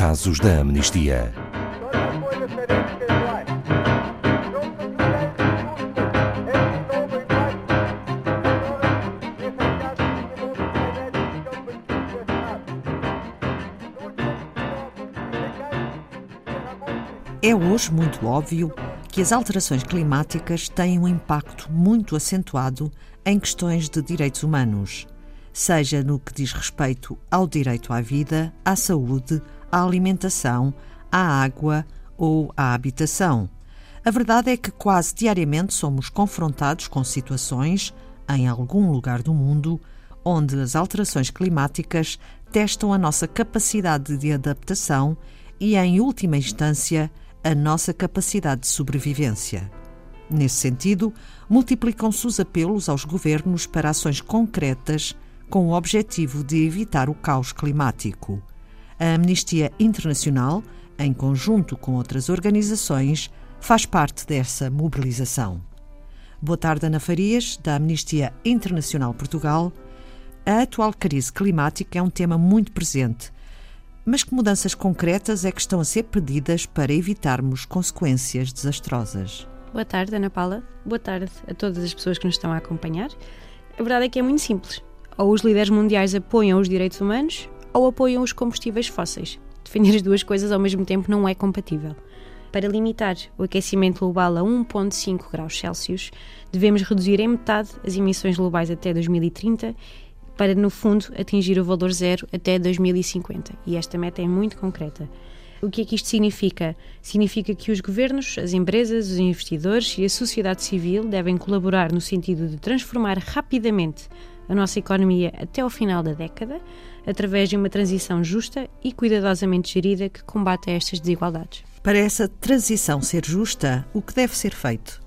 Casos da Amnistia. É hoje muito óbvio que as alterações climáticas têm um impacto muito acentuado em questões de direitos humanos, seja no que diz respeito ao direito à vida, à saúde, à alimentação, à água ou à habitação. A verdade é que quase diariamente somos confrontados com situações, em algum lugar do mundo, onde as alterações climáticas testam a nossa capacidade de adaptação e, em última instância, a nossa capacidade de sobrevivência. Nesse sentido, multiplicam-se os apelos aos governos para ações concretas com o objetivo de evitar o caos climático. A Amnistia Internacional, em conjunto com outras organizações, faz parte dessa mobilização. Boa tarde, Ana Farias, da Amnistia Internacional Portugal. A atual crise climática é um tema muito presente mas que mudanças concretas é que estão a ser pedidas para evitarmos consequências desastrosas? Boa tarde, Ana Paula. Boa tarde a todas as pessoas que nos estão a acompanhar. A verdade é que é muito simples. Ou os líderes mundiais apoiam os direitos humanos ou apoiam os combustíveis fósseis. Defender as duas coisas ao mesmo tempo não é compatível. Para limitar o aquecimento global a 1,5 graus Celsius, devemos reduzir em metade as emissões globais até 2030 para, no fundo, atingir o valor zero até 2050. E esta meta é muito concreta. O que é que isto significa? Significa que os governos, as empresas, os investidores e a sociedade civil devem colaborar no sentido de transformar rapidamente a nossa economia até ao final da década, através de uma transição justa e cuidadosamente gerida que combata estas desigualdades. Para essa transição ser justa, o que deve ser feito?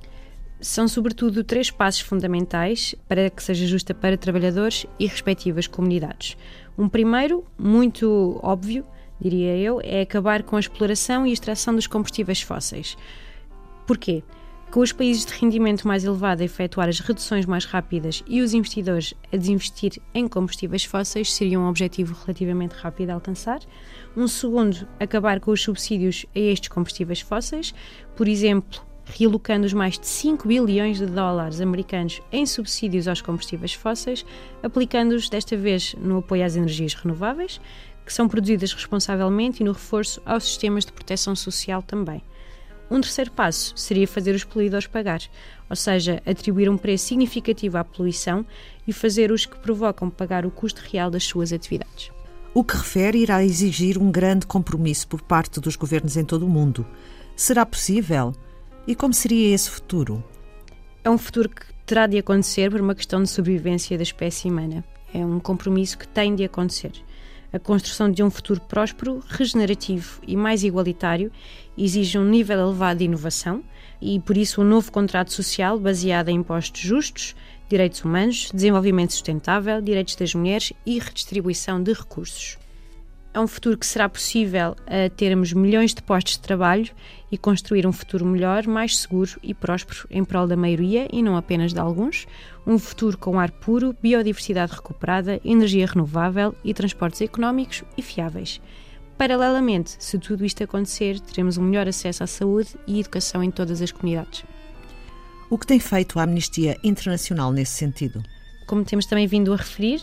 são sobretudo três passos fundamentais para que seja justa para trabalhadores e respectivas comunidades. Um primeiro, muito óbvio, diria eu, é acabar com a exploração e extração dos combustíveis fósseis. Porquê? Com os países de rendimento mais elevado a efetuar as reduções mais rápidas e os investidores a desinvestir em combustíveis fósseis seria um objetivo relativamente rápido a alcançar. Um segundo, acabar com os subsídios a estes combustíveis fósseis, por exemplo, realocando os mais de 5 bilhões de dólares americanos em subsídios aos combustíveis fósseis, aplicando-os desta vez no apoio às energias renováveis, que são produzidas responsavelmente, e no reforço aos sistemas de proteção social também. Um terceiro passo seria fazer os poluidores pagar, ou seja, atribuir um preço significativo à poluição e fazer os que provocam pagar o custo real das suas atividades. O que refere irá exigir um grande compromisso por parte dos governos em todo o mundo. Será possível? E como seria esse futuro? É um futuro que terá de acontecer por uma questão de sobrevivência da espécie humana. É um compromisso que tem de acontecer. A construção de um futuro próspero, regenerativo e mais igualitário exige um nível elevado de inovação e, por isso, um novo contrato social baseado em impostos justos, direitos humanos, desenvolvimento sustentável, direitos das mulheres e redistribuição de recursos é um futuro que será possível a termos milhões de postos de trabalho e construir um futuro melhor, mais seguro e próspero em prol da maioria e não apenas de alguns. Um futuro com ar puro, biodiversidade recuperada, energia renovável e transportes económicos e fiáveis. Paralelamente, se tudo isto acontecer, teremos um melhor acesso à saúde e educação em todas as comunidades. O que tem feito a Amnistia Internacional nesse sentido? Como temos também vindo a referir,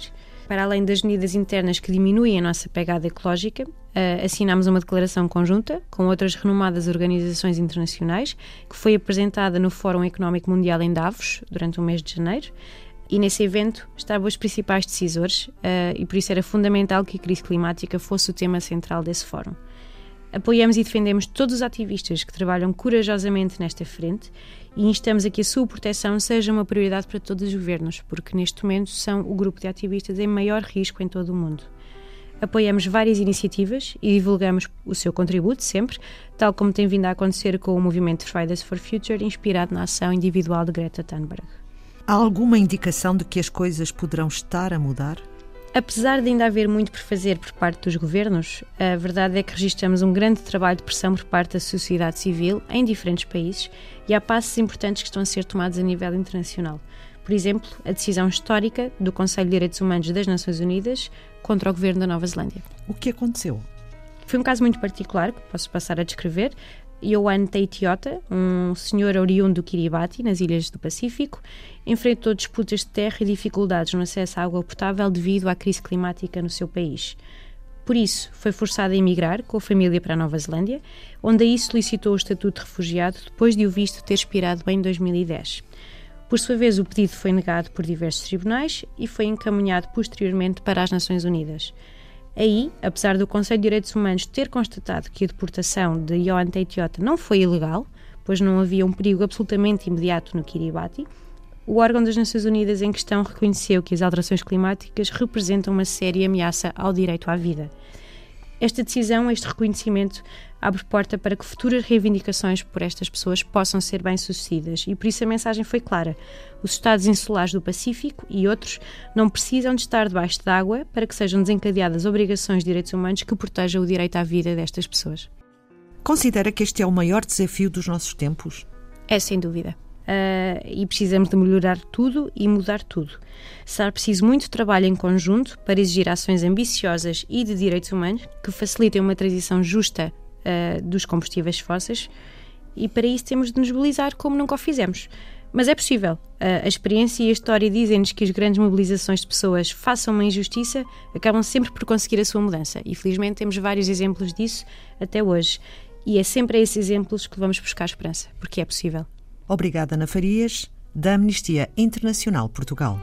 para além das medidas internas que diminuem a nossa pegada ecológica, uh, assinámos uma declaração conjunta com outras renomadas organizações internacionais, que foi apresentada no Fórum Económico Mundial em Davos, durante o mês de janeiro. E nesse evento estavam os principais decisores, uh, e por isso era fundamental que a crise climática fosse o tema central desse fórum. Apoiamos e defendemos todos os ativistas que trabalham corajosamente nesta frente e instamos a que a sua proteção seja uma prioridade para todos os governos, porque neste momento são o grupo de ativistas em maior risco em todo o mundo. Apoiamos várias iniciativas e divulgamos o seu contributo sempre, tal como tem vindo a acontecer com o movimento Fridays for Future, inspirado na ação individual de Greta Thunberg. Há alguma indicação de que as coisas poderão estar a mudar? Apesar de ainda haver muito por fazer por parte dos governos, a verdade é que registramos um grande trabalho de pressão por parte da sociedade civil em diferentes países e há passos importantes que estão a ser tomados a nível internacional. Por exemplo, a decisão histórica do Conselho de Direitos Humanos das Nações Unidas contra o governo da Nova Zelândia. O que aconteceu? Foi um caso muito particular, que posso passar a descrever. Ioan Teitiota, um senhor oriundo do Kiribati, nas ilhas do Pacífico, enfrentou disputas de terra e dificuldades no acesso à água potável devido à crise climática no seu país. Por isso, foi forçado a emigrar com a família para a Nova Zelândia, onde aí solicitou o estatuto de refugiado depois de o visto ter expirado em 2010. Por sua vez, o pedido foi negado por diversos tribunais e foi encaminhado posteriormente para as Nações Unidas. Aí, apesar do Conselho de Direitos Humanos ter constatado que a deportação de Ioan Teitiota não foi ilegal, pois não havia um perigo absolutamente imediato no Kiribati, o órgão das Nações Unidas em questão reconheceu que as alterações climáticas representam uma séria ameaça ao direito à vida. Esta decisão, este reconhecimento, abre porta para que futuras reivindicações por estas pessoas possam ser bem-sucedidas e por isso a mensagem foi clara. Os Estados insulares do Pacífico e outros não precisam de estar debaixo d'água para que sejam desencadeadas obrigações de direitos humanos que protejam o direito à vida destas pessoas. Considera que este é o maior desafio dos nossos tempos? É sem dúvida. Uh, e precisamos de melhorar tudo e mudar tudo. Será preciso muito trabalho em conjunto para exigir ações ambiciosas e de direitos humanos que facilitem uma transição justa uh, dos combustíveis fósseis e para isso temos de nos mobilizar como nunca o fizemos. Mas é possível. Uh, a experiência e a história dizem-nos que as grandes mobilizações de pessoas façam uma injustiça acabam sempre por conseguir a sua mudança. E felizmente temos vários exemplos disso até hoje. E é sempre a esses exemplos que vamos buscar esperança, porque é possível. Obrigada, Ana Farias, da Amnistia Internacional Portugal.